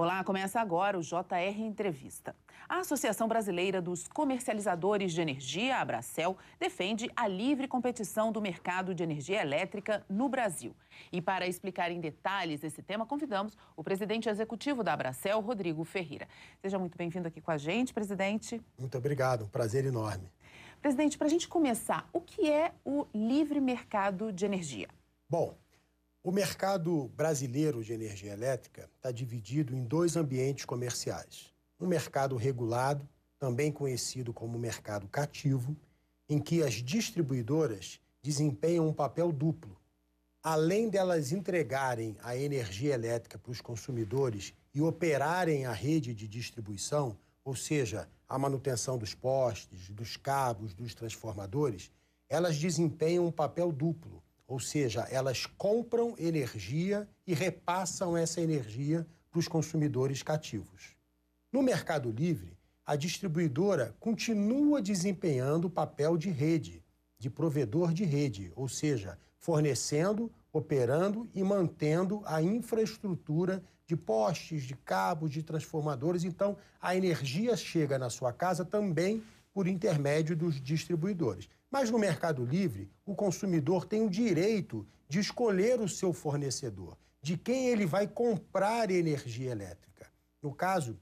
Olá, começa agora o JR Entrevista. A Associação Brasileira dos Comercializadores de Energia, a Abracel, defende a livre competição do mercado de energia elétrica no Brasil. E para explicar em detalhes esse tema, convidamos o presidente executivo da Abracel, Rodrigo Ferreira. Seja muito bem-vindo aqui com a gente, presidente. Muito obrigado, um prazer enorme. Presidente, para a gente começar, o que é o livre mercado de energia? Bom, o mercado brasileiro de energia elétrica está dividido em dois ambientes comerciais. Um mercado regulado, também conhecido como mercado cativo, em que as distribuidoras desempenham um papel duplo. Além delas entregarem a energia elétrica para os consumidores e operarem a rede de distribuição, ou seja, a manutenção dos postes, dos cabos, dos transformadores, elas desempenham um papel duplo ou seja, elas compram energia e repassam essa energia para os consumidores cativos. No Mercado Livre, a distribuidora continua desempenhando o papel de rede, de provedor de rede, ou seja, fornecendo, operando e mantendo a infraestrutura de postes, de cabos, de transformadores. Então, a energia chega na sua casa também por intermédio dos distribuidores. Mas no Mercado Livre, o consumidor tem o direito de escolher o seu fornecedor, de quem ele vai comprar energia elétrica. No caso,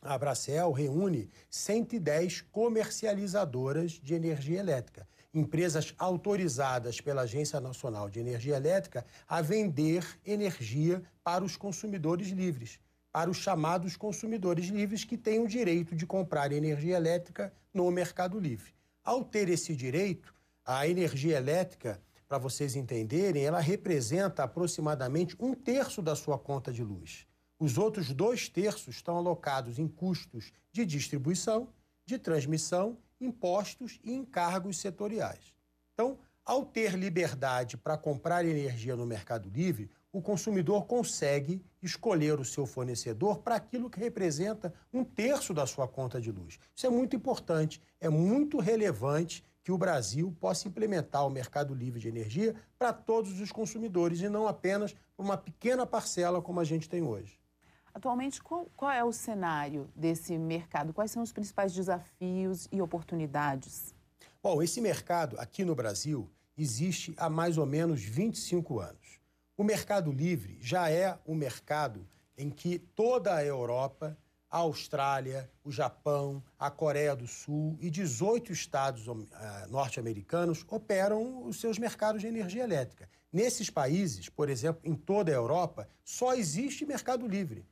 a Abracel reúne 110 comercializadoras de energia elétrica, empresas autorizadas pela Agência Nacional de Energia Elétrica a vender energia para os consumidores livres, para os chamados consumidores livres que têm o direito de comprar energia elétrica no Mercado Livre. Ao ter esse direito, a energia elétrica, para vocês entenderem, ela representa aproximadamente um terço da sua conta de luz. Os outros dois terços estão alocados em custos de distribuição, de transmissão, impostos e encargos setoriais. Então, ao ter liberdade para comprar energia no Mercado Livre, o consumidor consegue escolher o seu fornecedor para aquilo que representa um terço da sua conta de luz. Isso é muito importante, é muito relevante que o Brasil possa implementar o mercado livre de energia para todos os consumidores e não apenas para uma pequena parcela como a gente tem hoje. Atualmente, qual, qual é o cenário desse mercado? Quais são os principais desafios e oportunidades? Bom, esse mercado aqui no Brasil existe há mais ou menos 25 anos. O Mercado Livre já é um mercado em que toda a Europa, a Austrália, o Japão, a Coreia do Sul e 18 estados uh, norte-americanos operam os seus mercados de energia elétrica. Nesses países, por exemplo, em toda a Europa, só existe mercado livre.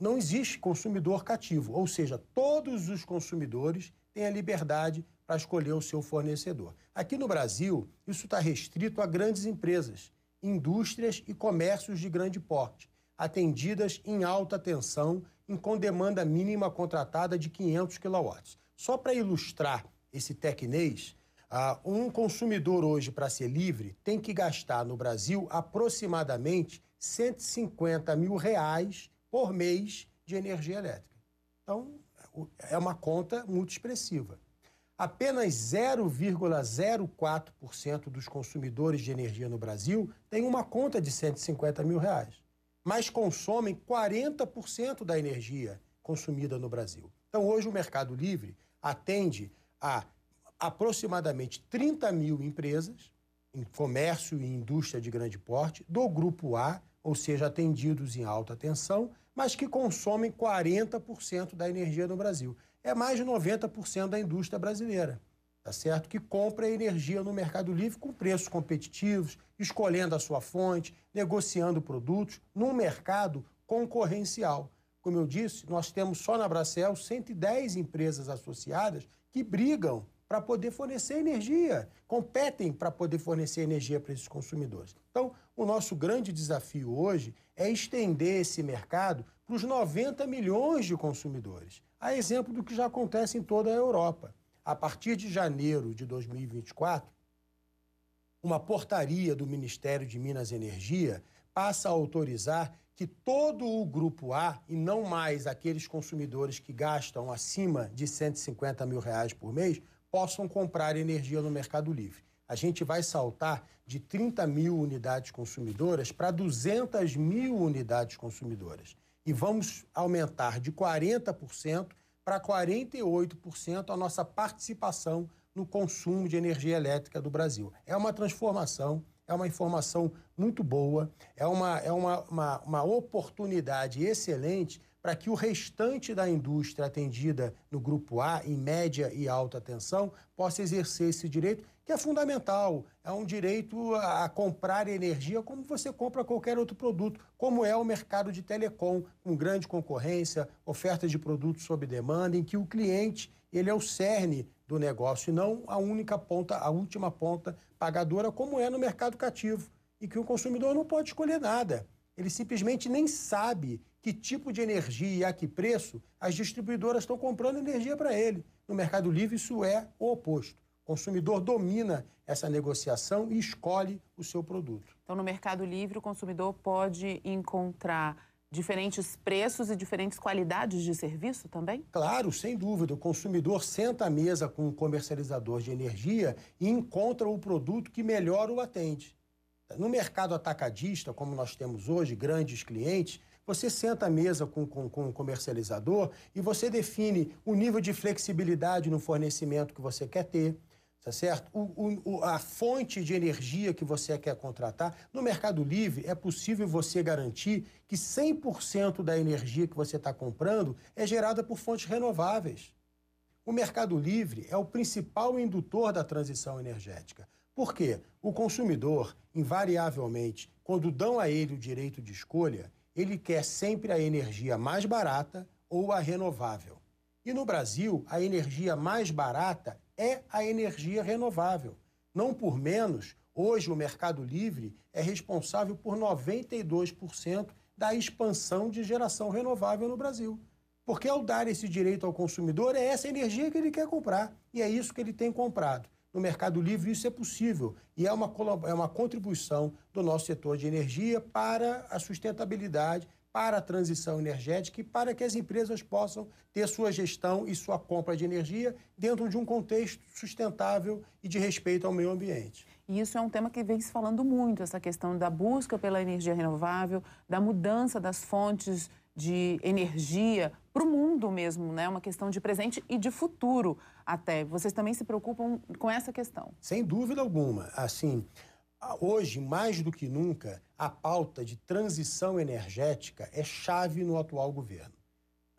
Não existe consumidor cativo, ou seja, todos os consumidores têm a liberdade para escolher o seu fornecedor. Aqui no Brasil, isso está restrito a grandes empresas indústrias e comércios de grande porte, atendidas em alta tensão e com demanda mínima contratada de 500 kW. Só para ilustrar esse tecnês, um consumidor hoje, para ser livre, tem que gastar no Brasil aproximadamente 150 mil reais por mês de energia elétrica. Então, é uma conta muito expressiva apenas 0,04% dos consumidores de energia no Brasil têm uma conta de 150 mil reais, mas consomem 40% da energia consumida no Brasil. Então, hoje, o Mercado Livre atende a aproximadamente 30 mil empresas em comércio e indústria de grande porte do Grupo A, ou seja, atendidos em alta tensão, mas que consomem 40% da energia no Brasil é mais de 90% da indústria brasileira, tá certo? Que compra energia no Mercado Livre com preços competitivos, escolhendo a sua fonte, negociando produtos num mercado concorrencial. Como eu disse, nós temos só na Bracel 110 empresas associadas que brigam para poder fornecer energia, competem para poder fornecer energia para esses consumidores. Então, o nosso grande desafio hoje é estender esse mercado para os 90 milhões de consumidores a exemplo do que já acontece em toda a Europa. A partir de janeiro de 2024, uma portaria do Ministério de Minas e Energia passa a autorizar que todo o grupo A, e não mais aqueles consumidores que gastam acima de 150 mil reais por mês, possam comprar energia no Mercado Livre. A gente vai saltar de 30 mil unidades consumidoras para 200 mil unidades consumidoras. E vamos aumentar de 40% para 48% a nossa participação no consumo de energia elétrica do Brasil. É uma transformação, é uma informação muito boa, é uma, é uma, uma, uma oportunidade excelente para que o restante da indústria atendida no grupo A, em média e alta tensão, possa exercer esse direito, que é fundamental. É um direito a comprar energia como você compra qualquer outro produto, como é o mercado de telecom, com grande concorrência, ofertas de produtos sob demanda, em que o cliente ele é o cerne do negócio e não a única ponta, a última ponta pagadora, como é no mercado cativo, e que o consumidor não pode escolher nada. Ele simplesmente nem sabe que tipo de energia e a que preço as distribuidoras estão comprando energia para ele. No Mercado Livre, isso é o oposto. O consumidor domina essa negociação e escolhe o seu produto. Então, no Mercado Livre, o consumidor pode encontrar diferentes preços e diferentes qualidades de serviço também? Claro, sem dúvida. O consumidor senta à mesa com um comercializador de energia e encontra o produto que melhor o atende. No mercado atacadista, como nós temos hoje, grandes clientes, você senta à mesa com, com, com o comercializador e você define o nível de flexibilidade no fornecimento que você quer ter, tá certo? O, o, a fonte de energia que você quer contratar. No Mercado Livre, é possível você garantir que 100% da energia que você está comprando é gerada por fontes renováveis. O Mercado Livre é o principal indutor da transição energética. Por quê? O consumidor, invariavelmente, quando dão a ele o direito de escolha, ele quer sempre a energia mais barata ou a renovável. E no Brasil, a energia mais barata é a energia renovável. Não por menos, hoje o Mercado Livre é responsável por 92% da expansão de geração renovável no Brasil. Porque ao dar esse direito ao consumidor, é essa energia que ele quer comprar. E é isso que ele tem comprado no Mercado Livre isso é possível e é uma, é uma contribuição do nosso setor de energia para a sustentabilidade, para a transição energética e para que as empresas possam ter sua gestão e sua compra de energia dentro de um contexto sustentável e de respeito ao meio ambiente. E isso é um tema que vem se falando muito, essa questão da busca pela energia renovável, da mudança das fontes de energia para o mundo mesmo, né? Uma questão de presente e de futuro até. Vocês também se preocupam com essa questão? Sem dúvida alguma. Assim, hoje, mais do que nunca, a pauta de transição energética é chave no atual governo.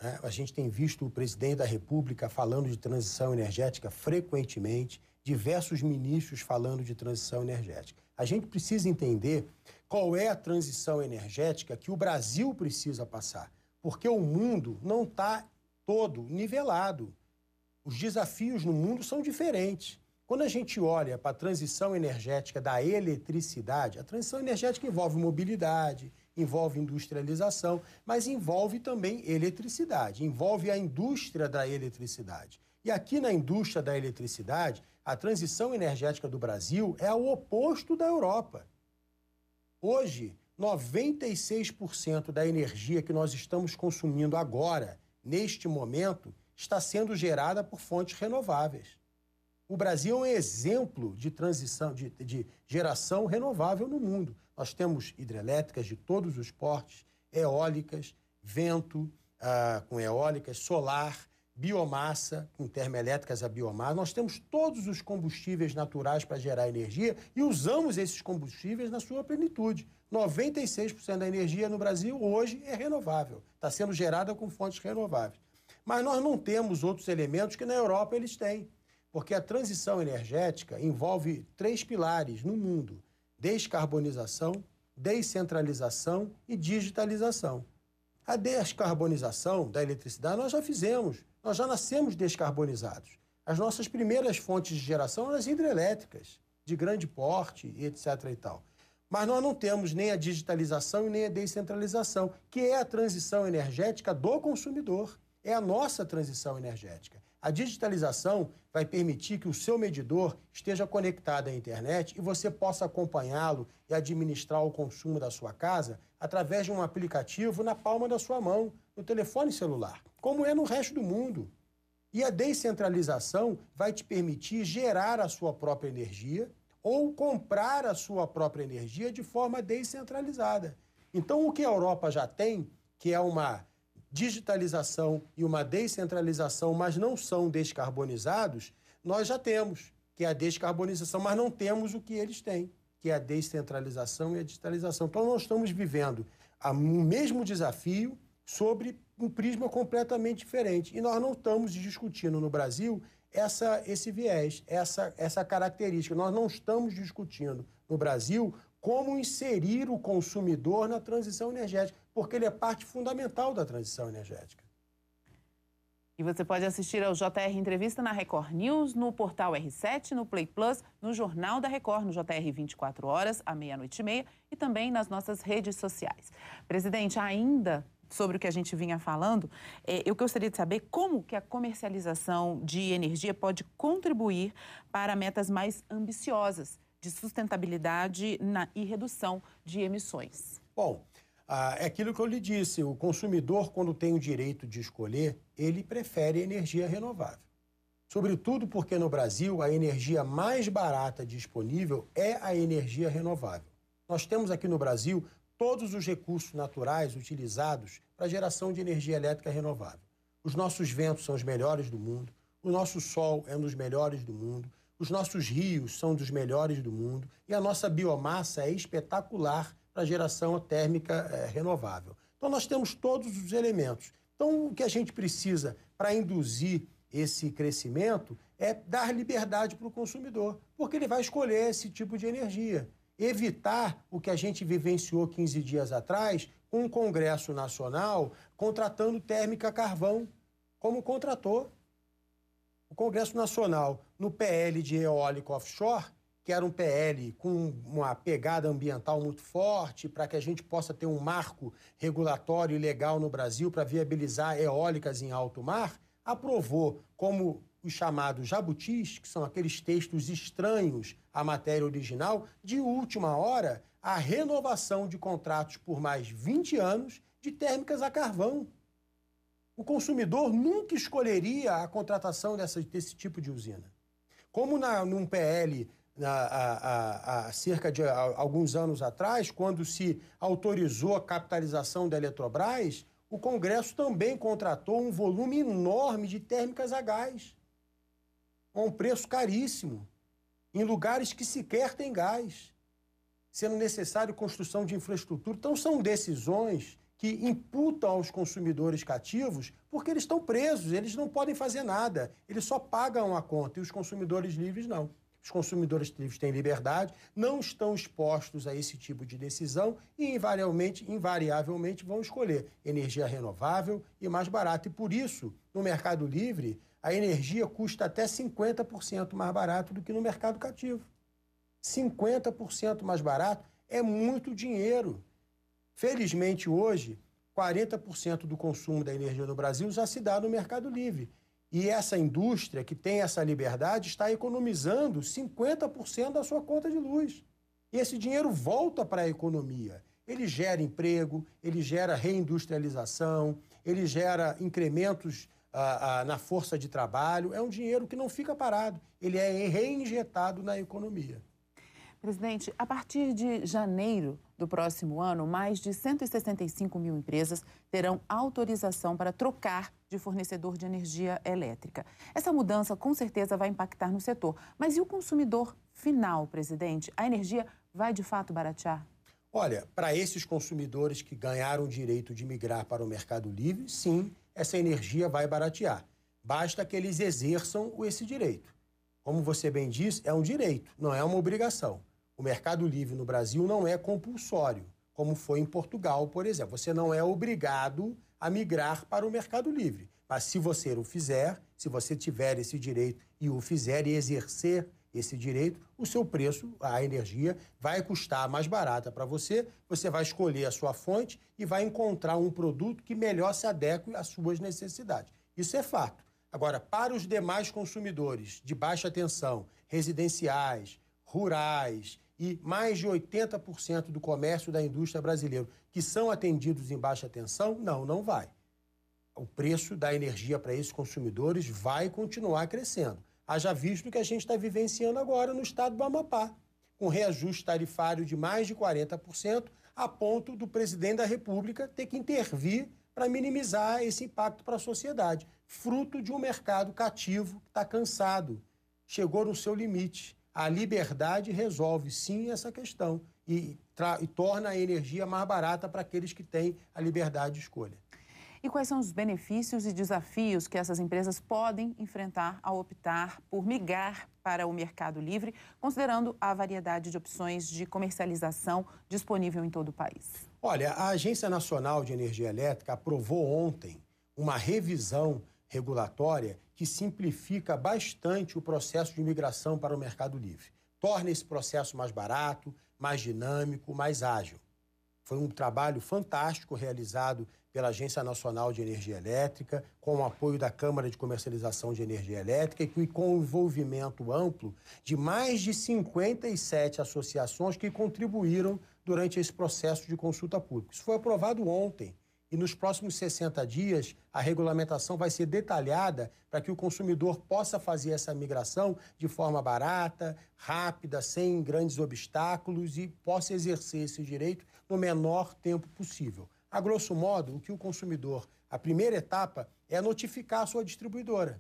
Né? A gente tem visto o presidente da República falando de transição energética frequentemente, diversos ministros falando de transição energética. A gente precisa entender qual é a transição energética que o Brasil precisa passar, porque o mundo não está todo nivelado. Os desafios no mundo são diferentes. Quando a gente olha para a transição energética da eletricidade, a transição energética envolve mobilidade, envolve industrialização, mas envolve também eletricidade, envolve a indústria da eletricidade. E aqui na indústria da eletricidade, a transição energética do Brasil é o oposto da Europa. Hoje, 96% da energia que nós estamos consumindo agora, neste momento, está sendo gerada por fontes renováveis. O Brasil é um exemplo de transição, de, de geração renovável no mundo. Nós temos hidrelétricas de todos os portes, eólicas, vento ah, com eólicas, solar, biomassa, com termoelétricas a biomassa. Nós temos todos os combustíveis naturais para gerar energia e usamos esses combustíveis na sua plenitude. 96% da energia no Brasil hoje é renovável, está sendo gerada com fontes renováveis. Mas nós não temos outros elementos que na Europa eles têm, porque a transição energética envolve três pilares no mundo: descarbonização, descentralização e digitalização. A descarbonização da eletricidade nós já fizemos, nós já nascemos descarbonizados. As nossas primeiras fontes de geração eram as hidrelétricas, de grande porte, etc. e tal. Mas nós não temos nem a digitalização e nem a descentralização, que é a transição energética do consumidor. É a nossa transição energética. A digitalização vai permitir que o seu medidor esteja conectado à internet e você possa acompanhá-lo e administrar o consumo da sua casa através de um aplicativo na palma da sua mão, no telefone celular, como é no resto do mundo. E a descentralização vai te permitir gerar a sua própria energia ou comprar a sua própria energia de forma descentralizada. Então, o que a Europa já tem que é uma digitalização e uma descentralização, mas não são descarbonizados, nós já temos, que é a descarbonização, mas não temos o que eles têm, que é a descentralização e a digitalização. Então, nós estamos vivendo o mesmo desafio sobre um prisma completamente diferente. E nós não estamos discutindo no Brasil essa, esse viés, essa, essa característica. Nós não estamos discutindo no Brasil como inserir o consumidor na transição energética, porque ele é parte fundamental da transição energética. E você pode assistir ao JR Entrevista na Record News, no portal R7, no Play Plus, no Jornal da Record, no JR 24 horas, à meia-noite e meia, e também nas nossas redes sociais. Presidente, ainda sobre o que a gente vinha falando, é, eu gostaria de saber como que a comercialização de energia pode contribuir para metas mais ambiciosas de sustentabilidade na, e redução de emissões? Bom, ah, é aquilo que eu lhe disse: o consumidor, quando tem o direito de escolher, ele prefere energia renovável. Sobretudo porque no Brasil a energia mais barata disponível é a energia renovável. Nós temos aqui no Brasil todos os recursos naturais utilizados para a geração de energia elétrica renovável. Os nossos ventos são os melhores do mundo, o nosso sol é um dos melhores do mundo, os nossos rios são dos melhores do mundo e a nossa biomassa é espetacular para geração térmica é, renovável. Então, nós temos todos os elementos. Então, o que a gente precisa para induzir esse crescimento é dar liberdade para o consumidor, porque ele vai escolher esse tipo de energia. Evitar o que a gente vivenciou 15 dias atrás, com o Congresso Nacional contratando térmica carvão, como contratou. O Congresso Nacional, no PL de eólico offshore, que era um PL com uma pegada ambiental muito forte, para que a gente possa ter um marco regulatório e legal no Brasil para viabilizar eólicas em alto mar, aprovou como os chamados jabutis, que são aqueles textos estranhos à matéria original, de última hora, a renovação de contratos por mais 20 anos de térmicas a carvão. O consumidor nunca escolheria a contratação dessa, desse tipo de usina. Como na, num PL há cerca de alguns anos atrás, quando se autorizou a capitalização da Eletrobras, o Congresso também contratou um volume enorme de térmicas a gás, a um preço caríssimo, em lugares que sequer tem gás, sendo necessário construção de infraestrutura. Então, são decisões que imputam aos consumidores cativos porque eles estão presos, eles não podem fazer nada, eles só pagam a conta e os consumidores livres não. Os consumidores livres têm liberdade, não estão expostos a esse tipo de decisão e invariavelmente, invariavelmente vão escolher energia renovável e mais barata. E por isso, no mercado livre, a energia custa até 50% mais barato do que no mercado cativo. 50% mais barato é muito dinheiro. Felizmente, hoje, 40% do consumo da energia no Brasil já se dá no Mercado Livre. E essa indústria que tem essa liberdade está economizando 50% da sua conta de luz. E esse dinheiro volta para a economia. Ele gera emprego, ele gera reindustrialização, ele gera incrementos ah, ah, na força de trabalho. É um dinheiro que não fica parado, ele é reinjetado na economia. Presidente, a partir de janeiro do próximo ano, mais de 165 mil empresas terão autorização para trocar de fornecedor de energia elétrica. Essa mudança com certeza vai impactar no setor. Mas e o consumidor final, presidente? A energia vai de fato baratear? Olha, para esses consumidores que ganharam o direito de migrar para o mercado livre, sim, essa energia vai baratear. Basta que eles exerçam esse direito. Como você bem disse, é um direito, não é uma obrigação. O mercado livre no Brasil não é compulsório, como foi em Portugal, por exemplo. Você não é obrigado a migrar para o mercado livre. Mas se você o fizer, se você tiver esse direito e o fizer e exercer esse direito, o seu preço, a energia, vai custar mais barata para você, você vai escolher a sua fonte e vai encontrar um produto que melhor se adeque às suas necessidades. Isso é fato. Agora, para os demais consumidores de baixa tensão, residenciais, rurais, e mais de 80% do comércio da indústria brasileira que são atendidos em baixa tensão, não, não vai. O preço da energia para esses consumidores vai continuar crescendo. Haja visto que a gente está vivenciando agora no estado do Amapá, com reajuste tarifário de mais de 40%, a ponto do presidente da República ter que intervir para minimizar esse impacto para a sociedade, fruto de um mercado cativo que está cansado, chegou no seu limite. A liberdade resolve sim essa questão e, e torna a energia mais barata para aqueles que têm a liberdade de escolha. E quais são os benefícios e desafios que essas empresas podem enfrentar ao optar por migrar para o mercado livre, considerando a variedade de opções de comercialização disponível em todo o país? Olha, a Agência Nacional de Energia Elétrica aprovou ontem uma revisão regulatória que simplifica bastante o processo de migração para o mercado livre. Torna esse processo mais barato, mais dinâmico, mais ágil. Foi um trabalho fantástico realizado pela Agência Nacional de Energia Elétrica, com o apoio da Câmara de Comercialização de Energia Elétrica e com o envolvimento amplo de mais de 57 associações que contribuíram durante esse processo de consulta pública. Isso foi aprovado ontem. E nos próximos 60 dias, a regulamentação vai ser detalhada para que o consumidor possa fazer essa migração de forma barata, rápida, sem grandes obstáculos e possa exercer esse direito no menor tempo possível. A grosso modo, o que o consumidor, a primeira etapa é notificar a sua distribuidora.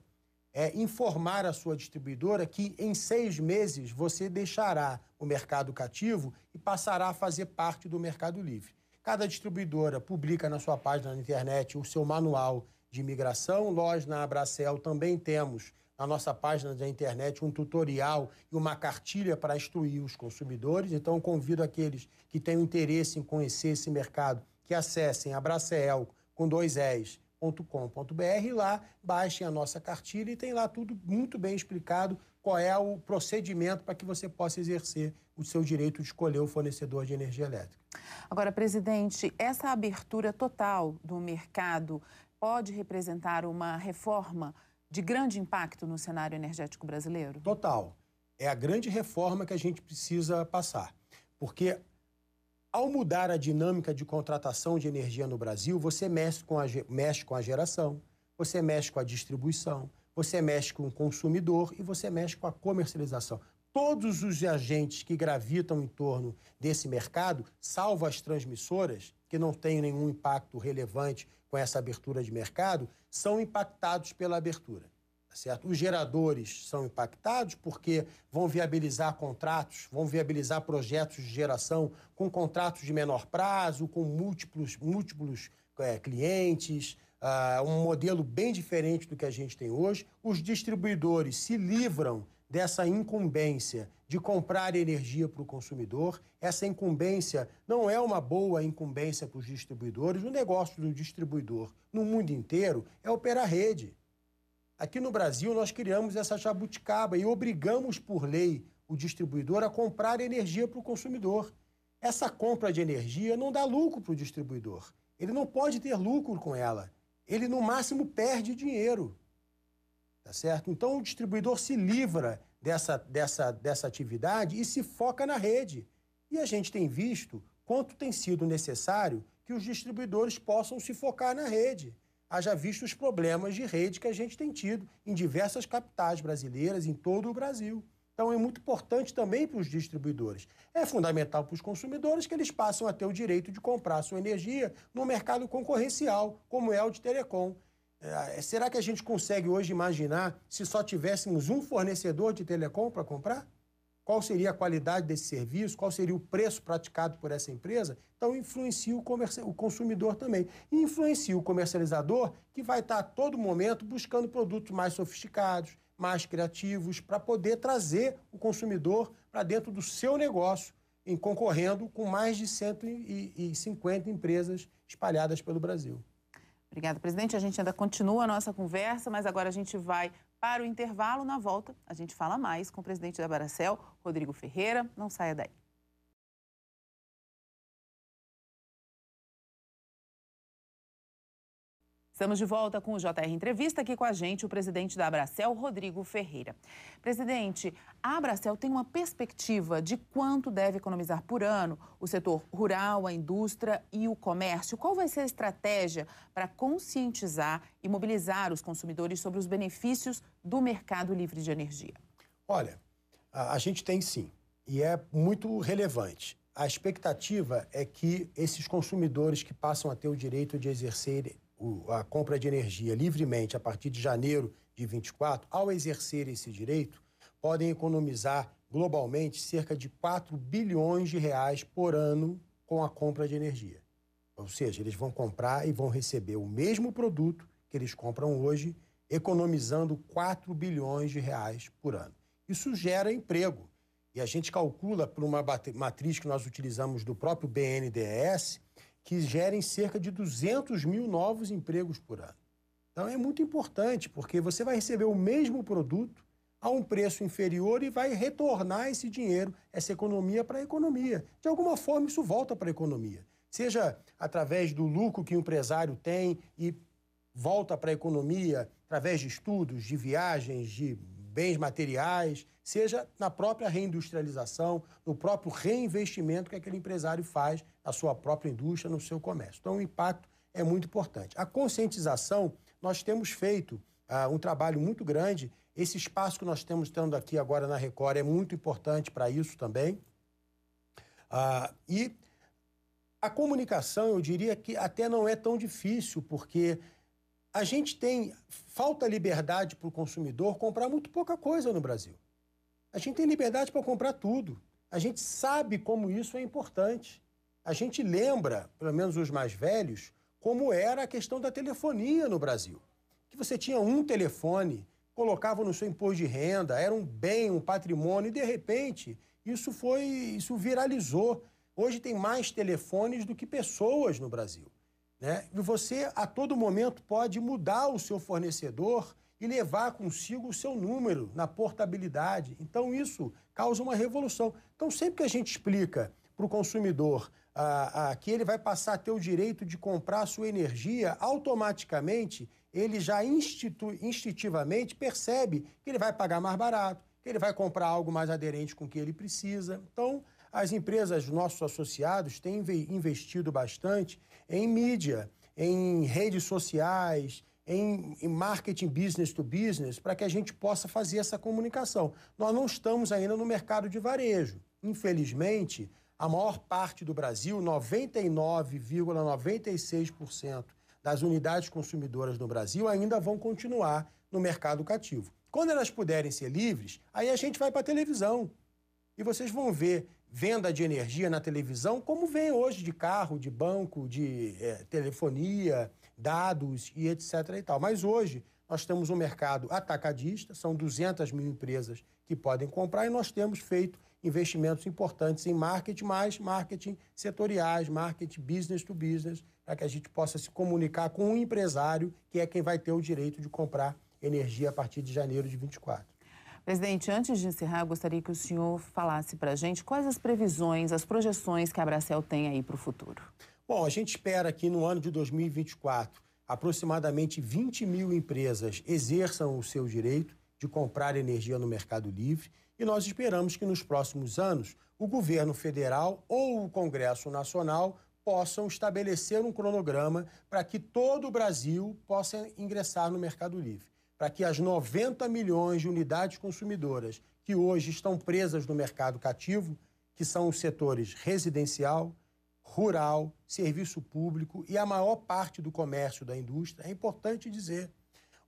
É informar a sua distribuidora que em seis meses você deixará o mercado cativo e passará a fazer parte do mercado livre. Cada distribuidora publica na sua página na internet o seu manual de migração. Nós, na Abracel, também temos na nossa página da internet um tutorial e uma cartilha para instruir os consumidores. Então, convido aqueles que têm interesse em conhecer esse mercado que acessem abracel com dois .com.br e lá baixem a nossa cartilha e tem lá tudo muito bem explicado qual é o procedimento para que você possa exercer o seu direito de escolher o fornecedor de energia elétrica. Agora, presidente, essa abertura total do mercado pode representar uma reforma de grande impacto no cenário energético brasileiro? Total. É a grande reforma que a gente precisa passar. Porque ao mudar a dinâmica de contratação de energia no Brasil, você mexe com a, mexe com a geração, você mexe com a distribuição, você mexe com o consumidor e você mexe com a comercialização. Todos os agentes que gravitam em torno desse mercado, salvo as transmissoras, que não têm nenhum impacto relevante com essa abertura de mercado, são impactados pela abertura. Tá certo? Os geradores são impactados porque vão viabilizar contratos, vão viabilizar projetos de geração com contratos de menor prazo, com múltiplos, múltiplos é, clientes, uh, um modelo bem diferente do que a gente tem hoje. Os distribuidores se livram dessa incumbência de comprar energia para o consumidor. Essa incumbência não é uma boa incumbência para os distribuidores. O negócio do distribuidor no mundo inteiro é operar rede. Aqui no Brasil, nós criamos essa jabuticaba e obrigamos por lei o distribuidor a comprar energia para o consumidor. Essa compra de energia não dá lucro para o distribuidor. Ele não pode ter lucro com ela. Ele, no máximo, perde dinheiro. Tá certo? Então, o distribuidor se livra dessa, dessa, dessa atividade e se foca na rede. E a gente tem visto quanto tem sido necessário que os distribuidores possam se focar na rede haja visto os problemas de rede que a gente tem tido em diversas capitais brasileiras, em todo o Brasil. Então é muito importante também para os distribuidores. É fundamental para os consumidores que eles passem a ter o direito de comprar sua energia no mercado concorrencial, como é o de telecom. É, será que a gente consegue hoje imaginar se só tivéssemos um fornecedor de telecom para comprar? qual seria a qualidade desse serviço, qual seria o preço praticado por essa empresa. Então, influencia o, o consumidor também. E influencia o comercializador, que vai estar a todo momento buscando produtos mais sofisticados, mais criativos, para poder trazer o consumidor para dentro do seu negócio, em concorrendo com mais de 150 empresas espalhadas pelo Brasil. Obrigada, presidente. A gente ainda continua a nossa conversa, mas agora a gente vai para o intervalo. Na volta, a gente fala mais com o presidente da Baracel, Rodrigo Ferreira. Não saia daí. Estamos de volta com o JR Entrevista. Aqui com a gente o presidente da Abracel, Rodrigo Ferreira. Presidente, a Abracel tem uma perspectiva de quanto deve economizar por ano o setor rural, a indústria e o comércio. Qual vai ser a estratégia para conscientizar e mobilizar os consumidores sobre os benefícios do mercado livre de energia? Olha, a, gente tem sim, e é muito relevante. a expectativa é que esses consumidores que passam a ter o direito de exercer a compra de energia livremente a partir de janeiro de 24, ao exercer esse direito, podem economizar globalmente cerca de 4 bilhões de reais por ano com a compra de energia. Ou seja, eles vão comprar e vão receber o mesmo produto que eles compram hoje, economizando 4 bilhões de reais por ano. Isso gera emprego. E a gente calcula por uma matriz que nós utilizamos do próprio BNDES, que gerem cerca de 200 mil novos empregos por ano. Então é muito importante, porque você vai receber o mesmo produto a um preço inferior e vai retornar esse dinheiro, essa economia para a economia. De alguma forma, isso volta para a economia. Seja através do lucro que o empresário tem e volta para a economia através de estudos, de viagens, de bens materiais, seja na própria reindustrialização, no próprio reinvestimento que aquele empresário faz na sua própria indústria, no seu comércio. Então, o impacto é muito importante. A conscientização, nós temos feito uh, um trabalho muito grande. Esse espaço que nós estamos tendo aqui agora na Record é muito importante para isso também. Uh, e a comunicação, eu diria que até não é tão difícil, porque a gente tem falta liberdade para o consumidor comprar muito pouca coisa no Brasil. A gente tem liberdade para comprar tudo. A gente sabe como isso é importante. A gente lembra, pelo menos os mais velhos, como era a questão da telefonia no Brasil. Que você tinha um telefone, colocava no seu imposto de renda, era um bem, um patrimônio, e de repente isso foi, isso viralizou. Hoje tem mais telefones do que pessoas no Brasil. Né? E você, a todo momento, pode mudar o seu fornecedor e levar consigo o seu número na portabilidade. Então, isso causa uma revolução. Então, sempre que a gente explica para o consumidor ah, ah, que ele vai passar a ter o direito de comprar sua energia, automaticamente ele já institu instintivamente percebe que ele vai pagar mais barato, que ele vai comprar algo mais aderente com o que ele precisa. Então, as empresas, nossos associados, têm investido bastante em mídia, em redes sociais, em, em, marketing business to business, para que a gente possa fazer essa comunicação. Nós não estamos ainda no mercado de varejo. Infelizmente, a maior parte do Brasil, 99,96% das unidades consumidoras no Brasil, ainda vão continuar no mercado cativo. Quando elas puderem ser livres, aí a gente vai para a televisão. E vocês vão ver venda de energia na televisão, como vem hoje de carro, de banco, de é, telefonia, dados e etc. e tal. Mas hoje nós temos um mercado atacadista, são 200 mil empresas que podem comprar e nós temos feito investimentos importantes em marketing, mais marketing setoriais, marketing business to business, para que a gente possa se comunicar com o um empresário, que é quem vai ter o direito de comprar energia a partir de janeiro de 24. Presidente, antes de encerrar, gostaria que o senhor falasse para a gente quais as previsões, as projeções que a Bracel tem aí para o futuro. Bom, a gente espera que no ano de 2024, aproximadamente 20 mil empresas exerçam o seu direito de comprar energia no Mercado Livre e nós esperamos que nos próximos anos o governo federal ou o Congresso Nacional possam estabelecer um cronograma para que todo o Brasil possa ingressar no Mercado Livre para que as 90 milhões de unidades consumidoras que hoje estão presas no mercado cativo, que são os setores residencial, rural, serviço público e a maior parte do comércio da indústria, é importante dizer,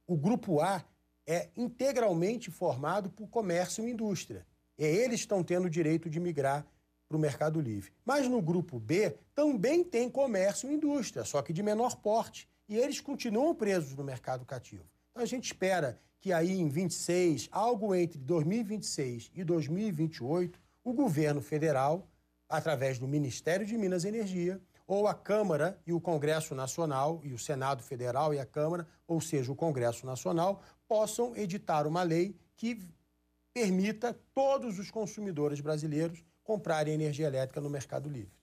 o grupo A é integralmente formado por comércio e indústria. E eles estão tendo o direito de migrar para o Mercado Livre. Mas no grupo B também tem comércio e indústria, só que de menor porte. E eles continuam presos no mercado cativo. Então a gente espera que aí em 26, algo entre 2026 e 2028, o governo federal, através do Ministério de Minas e Energia, ou a Câmara e o Congresso Nacional, e o Senado Federal e a Câmara, ou seja, o Congresso Nacional, possam editar uma lei que permita todos os consumidores brasileiros comprarem energia elétrica no Mercado Livre.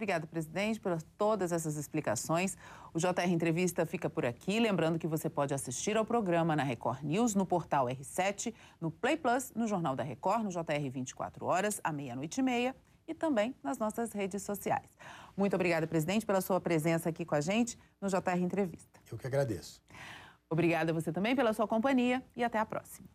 Obrigada, presidente, por todas essas explicações. O JR Entrevista fica por aqui. Lembrando que você pode assistir ao programa na Record News, no portal R7, no Play Plus, no Jornal da Record, no JR 24 horas, à meia-noite e meia e também nas nossas redes sociais. Muito obrigada, presidente, pela sua presença aqui com a gente no JR Entrevista. Eu que agradeço. Obrigada a você também pela sua companhia e até a próxima.